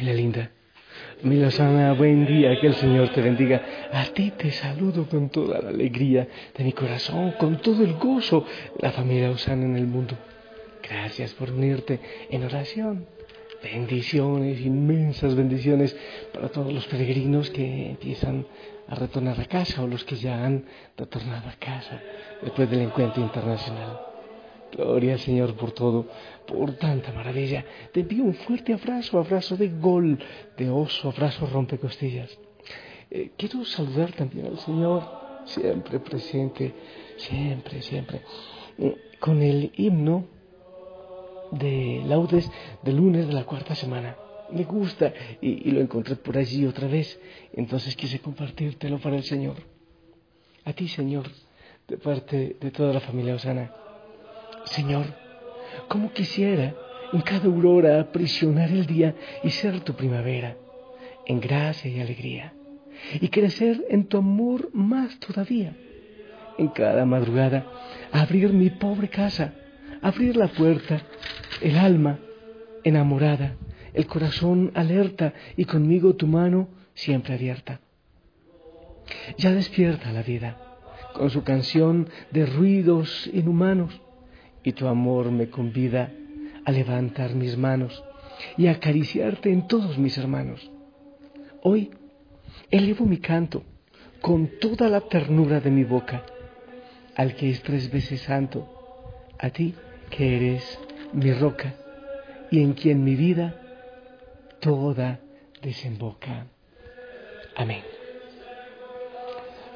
Familia linda, mi Lozana, buen día, que el Señor te bendiga. A ti te saludo con toda la alegría de mi corazón, con todo el gozo la familia Osana en el mundo. Gracias por unirte en oración. Bendiciones, inmensas bendiciones para todos los peregrinos que empiezan a retornar a casa o los que ya han retornado a casa después del encuentro internacional. Gloria Señor por todo, por tanta maravilla. Te envío un fuerte abrazo, abrazo de gol, de oso, abrazo rompecostillas. Eh, quiero saludar también al Señor, siempre presente, siempre, siempre, eh, con el himno de laudes del lunes de la cuarta semana. Me gusta y, y lo encontré por allí otra vez, entonces quise compartírtelo para el Señor. A ti, Señor, de parte de toda la familia Osana. Señor, como quisiera en cada aurora aprisionar el día y ser tu primavera, en gracia y alegría, y crecer en tu amor más todavía. En cada madrugada abrir mi pobre casa, abrir la puerta, el alma enamorada, el corazón alerta y conmigo tu mano siempre abierta. Ya despierta la vida con su canción de ruidos inhumanos y tu amor me convida a levantar mis manos y a acariciarte en todos mis hermanos. Hoy elevo mi canto con toda la ternura de mi boca al que es tres veces santo, a ti que eres mi roca y en quien mi vida toda desemboca. Amén.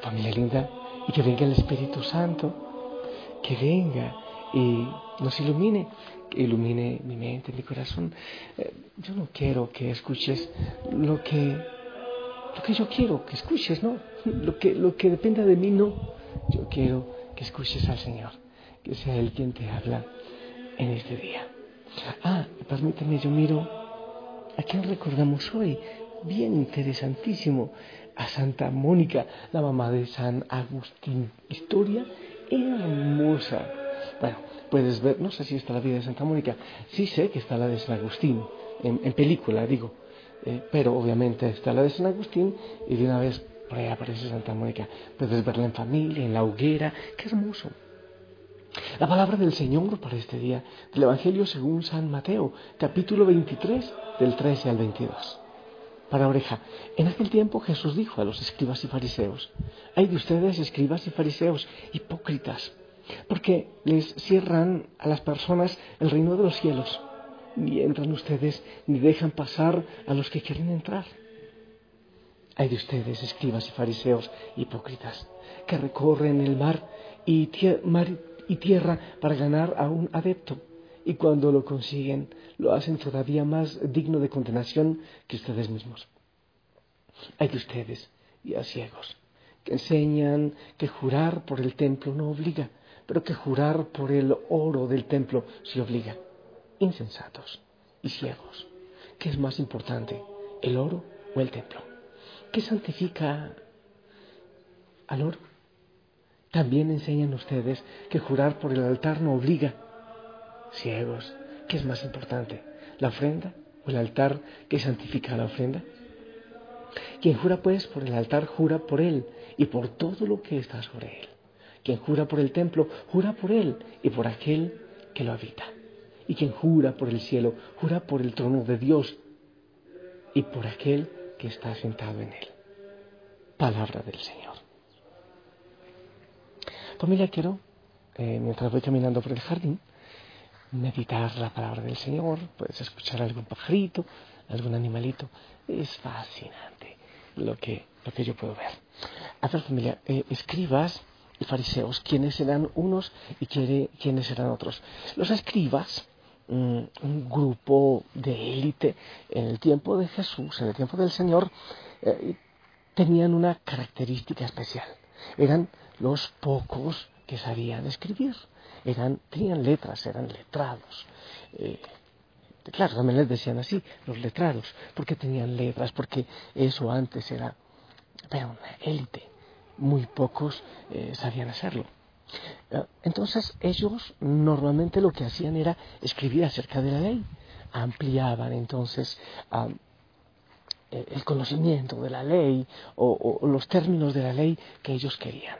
Familia linda, y que venga el Espíritu Santo, que venga y nos ilumine, que ilumine mi mente, mi corazón. Eh, yo no quiero que escuches lo que, lo que yo quiero que escuches, ¿no? Lo que, lo que dependa de mí, no. Yo quiero que escuches al Señor, que sea Él quien te habla en este día. Ah, permítame, yo miro a quién recordamos hoy. Bien interesantísimo. A Santa Mónica, la mamá de San Agustín. Historia hermosa bueno, puedes ver, no sé si está la vida de Santa Mónica, sí sé que está la de San Agustín, en, película, digo, eh, pero obviamente está la de San Agustín y de una vez por aparece Santa Mónica. Puedes verla en familia, en la hoguera, qué hermoso. La palabra del Señor para este día, del Evangelio según San Mateo, capítulo 23, del 13 al 22. Para oreja, en aquel tiempo Jesús dijo a los escribas y fariseos, hay de ustedes escribas y fariseos, hipócritas, porque les cierran a las personas el reino de los cielos, ni entran ustedes ni dejan pasar a los que quieren entrar. Hay de ustedes, escribas y fariseos hipócritas, que recorren el mar y, y tierra para ganar a un adepto, y cuando lo consiguen lo hacen todavía más digno de condenación que ustedes mismos. Hay de ustedes, y a ciegos, que enseñan que jurar por el templo no obliga, pero que jurar por el oro del templo se obliga. Insensatos y ciegos. ¿Qué es más importante, el oro o el templo? ¿Qué santifica al oro? También enseñan ustedes que jurar por el altar no obliga. Ciegos, ¿qué es más importante, la ofrenda o el altar que santifica la ofrenda? Quien jura pues por el altar jura por él y por todo lo que está sobre él. Quien jura por el templo, jura por él y por aquel que lo habita. Y quien jura por el cielo, jura por el trono de Dios y por aquel que está sentado en él. Palabra del Señor. Familia, quiero, eh, mientras voy caminando por el jardín, meditar la palabra del Señor. Puedes escuchar algún pajarito, algún animalito. Es fascinante lo que, lo que yo puedo ver. A ver, familia, eh, escribas y fariseos, quiénes eran unos y quiénes eran otros. Los escribas, mm, un grupo de élite en el tiempo de Jesús, en el tiempo del Señor, eh, tenían una característica especial. Eran los pocos que sabían escribir. Eran, tenían letras, eran letrados. Eh, claro, también les decían así, los letrados, porque tenían letras, porque eso antes era, era una élite muy pocos eh, sabían hacerlo. Eh, entonces ellos normalmente lo que hacían era escribir acerca de la ley, ampliaban entonces eh, el conocimiento de la ley o, los términos de la ley que ellos querían.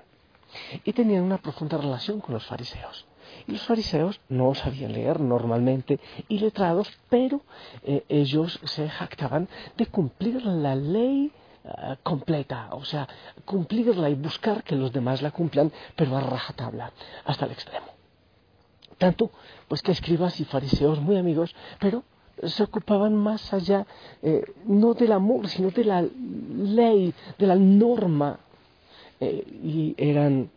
Y tenían una profunda relación con los fariseos. Y los fariseos no sabían leer normalmente y letrados, pero eh, ellos se jactaban de cumplir la ley eh, completa, o sea, cumplirla y buscar que los demás la cumplan, pero a rajatabla, hasta el extremo. Tanto, pues que escribas y fariseos muy amigos, pero se ocupaban más allá, eh, no del amor, sino de la ley, de la norma, eh, y eran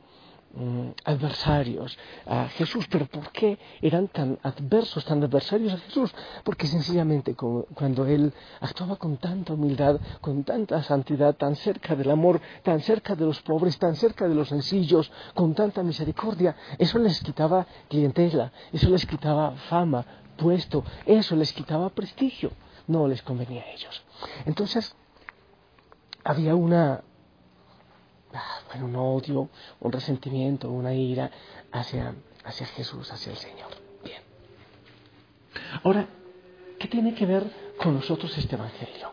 adversarios a Jesús. ¿Pero por qué eran tan adversos, tan adversarios a Jesús? Porque sencillamente cuando Él actuaba con tanta humildad, con tanta santidad, tan cerca del amor, tan cerca de los pobres, tan cerca de los sencillos, con tanta misericordia, eso les quitaba clientela, eso les quitaba fama, puesto, eso les quitaba prestigio, no les convenía a ellos. Entonces, había una, bueno, un odio, un resentimiento, una ira hacia, hacia Jesús, hacia el Señor. Bien. Ahora, ¿qué tiene que ver con nosotros este Evangelio?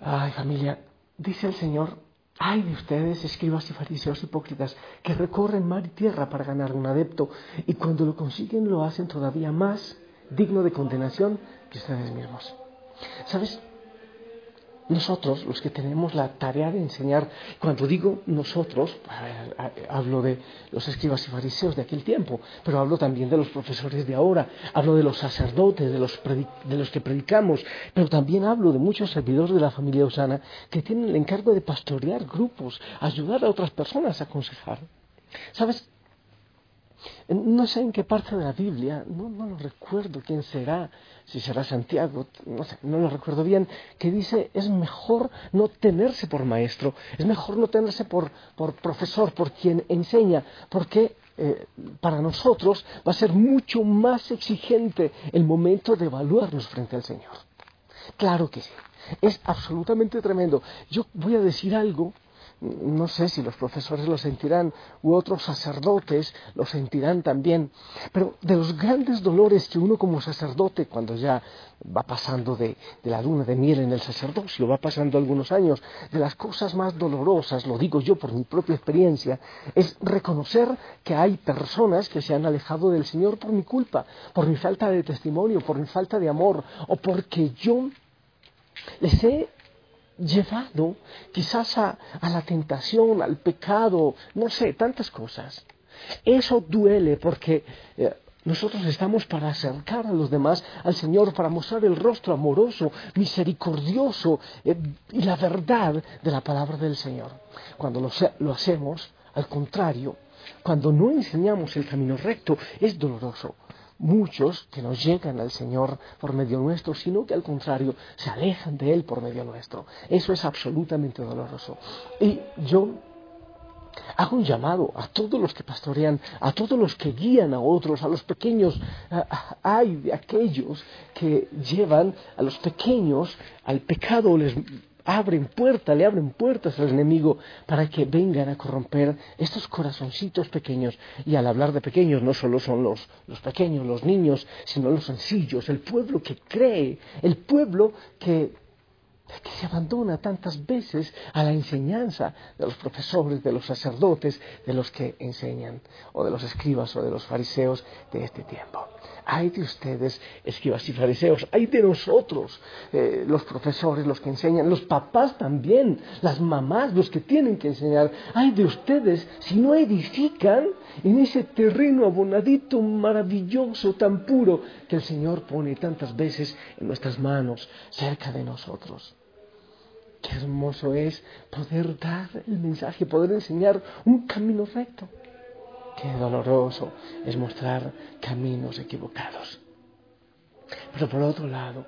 Ay, familia, dice el Señor, ay de ustedes, escribas y fariseos hipócritas, que recorren mar y tierra para ganar un adepto, y cuando lo consiguen lo hacen todavía más digno de condenación que ustedes mismos. ¿Sabes? Nosotros, los que tenemos la tarea de enseñar, cuando digo nosotros, hablo de los escribas y fariseos de aquel tiempo, pero hablo también de los profesores de ahora, hablo de los sacerdotes, de los, de los que predicamos, pero también hablo de muchos servidores de la familia Osana que tienen el encargo de pastorear grupos, ayudar a otras personas a aconsejar. ¿Sabes? No sé en qué parte de la Biblia, no, lo recuerdo quién será, si será Santiago, no sé, no lo recuerdo bien, que dice es mejor no tenerse por maestro, es mejor no tenerse por, profesor, por quien enseña, porque eh, para nosotros va a ser mucho más exigente el momento de evaluarnos frente al Señor. Claro que sí, es absolutamente tremendo. Yo voy a decir algo no sé si los profesores lo sentirán u otros sacerdotes lo sentirán también, pero de los grandes dolores que uno como sacerdote, cuando ya va pasando de, la luna de miel en el sacerdocio, va pasando algunos años, de las cosas más dolorosas, lo digo yo por mi propia experiencia, es reconocer que hay personas que se han alejado del Señor por mi culpa, por mi falta de testimonio, por mi falta de amor, o porque yo les he llevado quizás a, la tentación, al pecado, no sé, tantas cosas. Eso duele porque eh, nosotros estamos para acercar a los demás al Señor, para mostrar el rostro amoroso, misericordioso eh, y la verdad de la palabra del Señor. Cuando lo hacemos, al contrario, cuando no enseñamos el camino recto, es doloroso muchos que no llegan al Señor por medio nuestro, sino que al contrario se alejan de Él por medio nuestro. Eso es absolutamente doloroso. Y yo hago un llamado a todos los que pastorean, a todos los que guían a otros, a los pequeños, hay de aquellos que llevan a los pequeños al pecado, les abren puertas, le abren puertas al enemigo para que vengan a corromper estos corazoncitos pequeños. Y al hablar de pequeños, no solo son los, los pequeños, los niños, sino los sencillos, el pueblo que cree, el pueblo que que se abandona tantas veces a la enseñanza de los profesores, de los sacerdotes, de los que enseñan, o de los escribas o de los fariseos de este tiempo. Hay de ustedes, escribas y fariseos, hay de nosotros, eh, los profesores, los que enseñan, los papás también, las mamás, los que tienen que enseñar. Hay de ustedes, si no edifican en ese terreno abonadito, maravilloso, tan puro, que el Señor pone tantas veces en nuestras manos, cerca de nosotros. Qué hermoso es poder dar el mensaje, poder enseñar un camino recto. Qué doloroso es mostrar caminos equivocados. Pero por otro lado,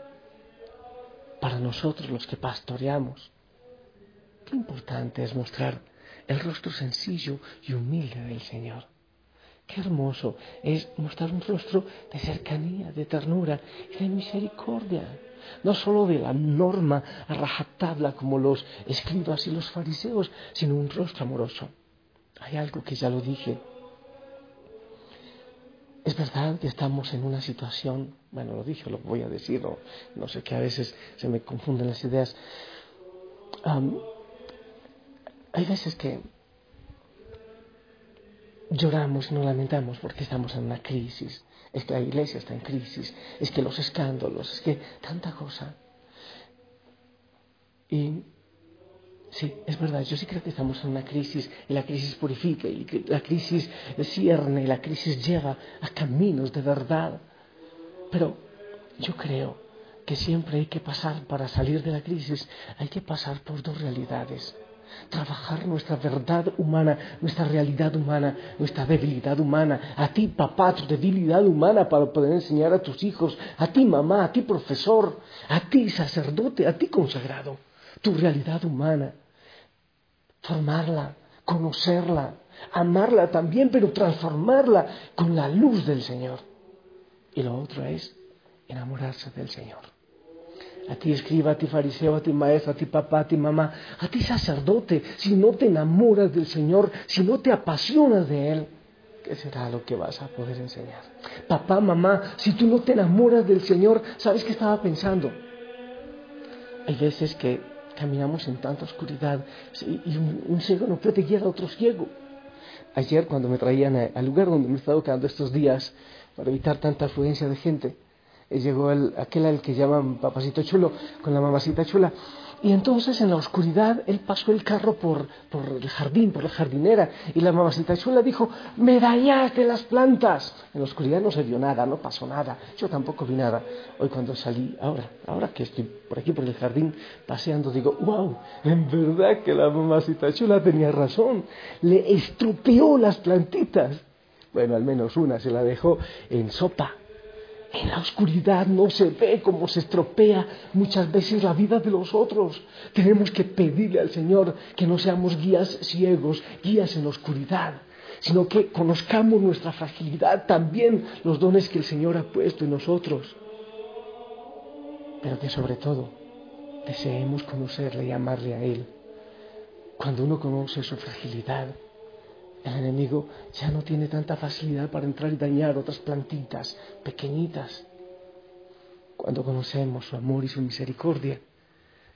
para nosotros los que pastoreamos, qué importante es mostrar el rostro sencillo y humilde del Señor. Qué hermoso es mostrar un rostro de cercanía, de ternura y de misericordia. No solo de la norma a rajatabla como los escribas y los fariseos, sino un rostro amoroso. Hay algo que ya lo dije es verdad que estamos en una situación, bueno, lo dije, lo voy a decir, no, no sé que a veces se me confunden las ideas. hay veces que lloramos y nos lamentamos porque estamos en una crisis. Es que la iglesia está en crisis, es que los escándalos, es que tanta cosa. Y sí, es verdad, yo sí creo que estamos en una crisis y la crisis purifica y la crisis cierne y la crisis lleva a caminos de verdad. Pero yo creo que siempre hay que pasar, para salir de la crisis, hay que pasar por dos realidades trabajar nuestra verdad humana, nuestra realidad humana, nuestra debilidad humana. A ti, papá, tu debilidad humana para poder enseñar a tus hijos. A ti, mamá, a ti, profesor. A ti, sacerdote, a ti, consagrado. Tu realidad humana. Formarla, conocerla, amarla también, pero transformarla con la luz del Señor. Y lo otro es enamorarse del Señor a ti escriba, a ti fariseo, a ti maestro, a ti papá, a ti mamá, a ti sacerdote, si no te enamoras del Señor, si no te apasionas de Él, ¿qué será lo que vas a poder enseñar? Papá, mamá, si tú no te enamoras del Señor, ¿sabes qué estaba pensando? Hay veces que caminamos en tanta oscuridad y un, ciego no puede guiar a otro ciego. Ayer cuando me traían al lugar donde me he estado quedando estos días para evitar tanta afluencia de gente, llegó el, aquel al que llaman papacito chulo, con la mamacita chula. Y entonces en la oscuridad él pasó el carro por, por el jardín, por la jardinera, y la mamacita chula dijo, me dañaste las plantas. En la oscuridad no se vio nada, no pasó nada, yo tampoco vi nada. Hoy cuando salí, ahora, ahora que estoy por aquí por el jardín paseando, digo, wow, en verdad que la mamacita chula tenía razón, le estropeó las plantitas. Bueno, al menos una se la dejó en sopa en la oscuridad no se ve cómo se estropea muchas veces la vida de los otros. Tenemos que pedirle al Señor que no seamos guías ciegos, guías en la oscuridad, sino que conozcamos nuestra fragilidad, también los dones que el Señor ha puesto en nosotros. Pero que sobre todo deseemos conocerle y amarle a Él. Cuando uno conoce su fragilidad, el enemigo ya no tiene tanta facilidad para entrar y dañar otras plantitas pequeñitas. Cuando conocemos su amor y su misericordia,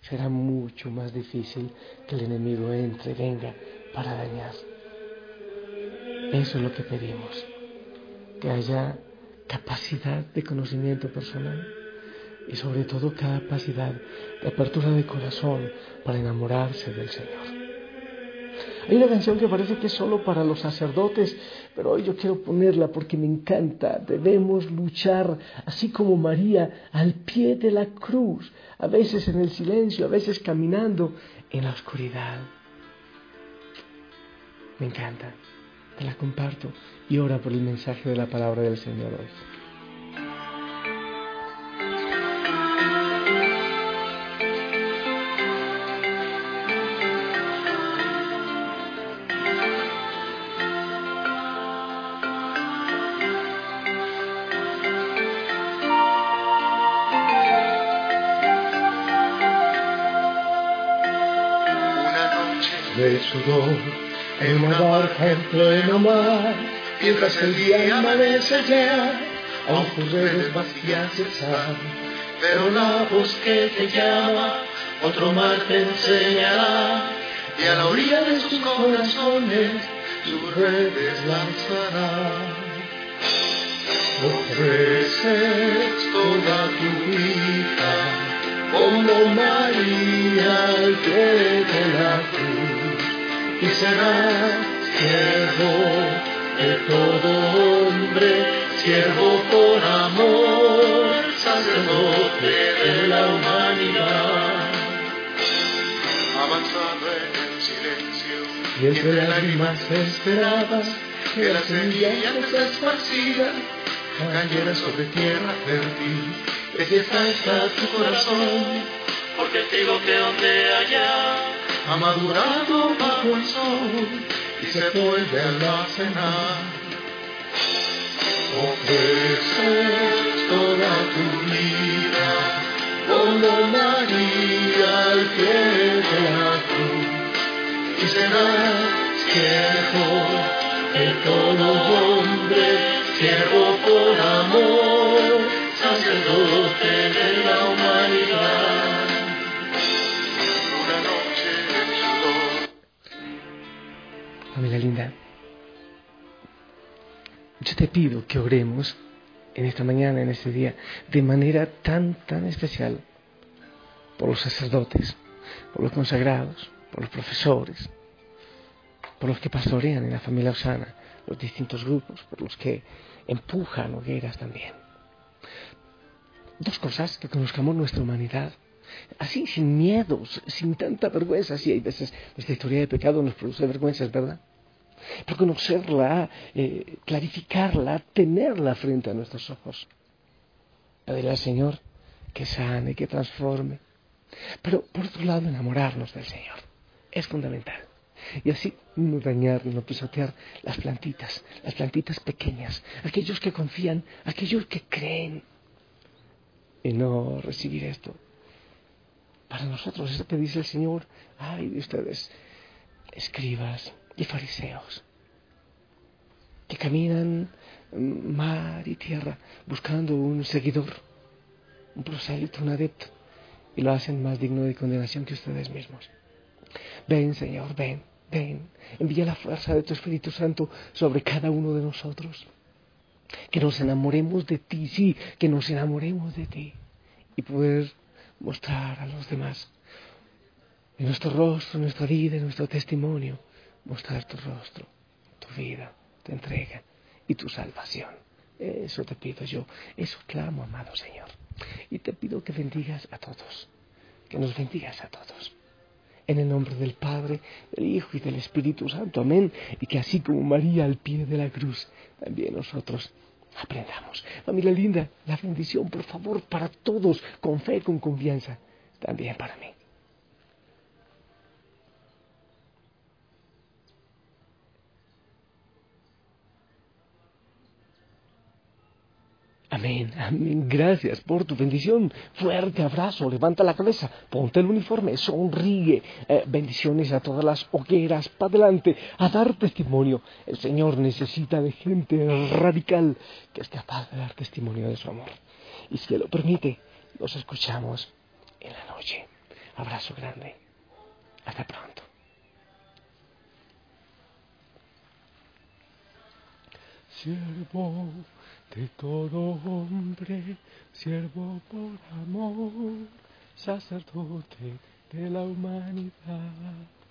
será mucho más difícil que el enemigo entre, venga para dañar. Eso es lo que pedimos, que haya capacidad de conocimiento personal y sobre todo capacidad de apertura de corazón para enamorarse del Señor. Hay una canción que parece que es solo para los sacerdotes, pero hoy yo quiero ponerla porque me encanta. Debemos luchar, así como María, al pie de la cruz, a veces en el silencio, a veces caminando en la oscuridad. Me encanta, te la comparto y ora por el mensaje de la palabra del Señor hoy. De sudor en una barca en pleno mar, mientras el día amanece ya, aún tus vacías están, pero la voz que te llama, otro mar te enseñará, y a la orilla de sus corazones sus redes lanzará. Ofreces toda tu vida como María de la cruz y será siervo de todo hombre, siervo por amor, sacerdote de la humanidad. Avanzado en el silencio y entre lágrimas esperadas que la semilla esparcida cayera sobre tierra fértil. De fiesta está tu corazón, porque te digo que donde allá ha madurado bajo el sol y se vuelve a la cena. Ofreces toda tu vida como María al pie de la cruz y serás siervo de todo hombre, siervo por amor, sacerdote de la humanidad. Te pido que oremos en esta mañana, en este día, de manera tan, tan especial por los sacerdotes, por los consagrados, por los profesores, por los que pastorean en la familia Osana, los distintos grupos, por los que empujan hogueras también. Dos cosas, que conozcamos nuestra humanidad, así, sin miedos, sin tanta vergüenza. Sí, hay veces nuestra historia de pecado nos produce vergüenza, ¿verdad? Pero conocerla, eh, clarificarla, tenerla frente a nuestros ojos. Pedirle al Señor que sane, que transforme. Pero por otro lado, enamorarnos del Señor. Es fundamental. Y así no dañar, no pisotear las plantitas, las plantitas pequeñas, aquellos que confían, aquellos que creen. Y no recibir esto. Para nosotros, es lo que dice el Señor, ay de ustedes, escribas y fariseos, que caminan mar y tierra buscando un seguidor, un prosélito, un adepto, y lo hacen más digno de condenación que ustedes mismos. Ven, Señor, ven Ven, envía la fuerza de tu Espíritu Santo sobre cada uno de nosotros. Que nos enamoremos de ti, sí, que nos enamoremos de ti. Y poder mostrar a los demás en nuestro rostro, en nuestra vida, en nuestro testimonio, mostrar tu rostro, tu vida, tu entrega y tu salvación. Eso te pido yo, eso clamo, amado Señor. Y te pido que bendigas a todos, que nos bendigas a todos. En el nombre del Padre, del Hijo y del Espíritu Santo. Amén. Y que así como María al pie de la cruz, también nosotros aprendamos. Familia linda, la bendición, por favor, para todos, con fe, con confianza, también para mí. Amén, amén. Gracias por tu bendición. Fuerte abrazo. Levanta la cabeza. Ponte el uniforme. Sonríe. Eh, bendiciones a todas las hogueras. Para adelante. A dar testimonio. El Señor necesita de gente radical que es capaz de dar testimonio de su amor. Y si lo permite, los escuchamos en la noche. Abrazo grande. Hasta pronto. Siervo de todo hombre, siervo por amor, sacerdote de la humanidad.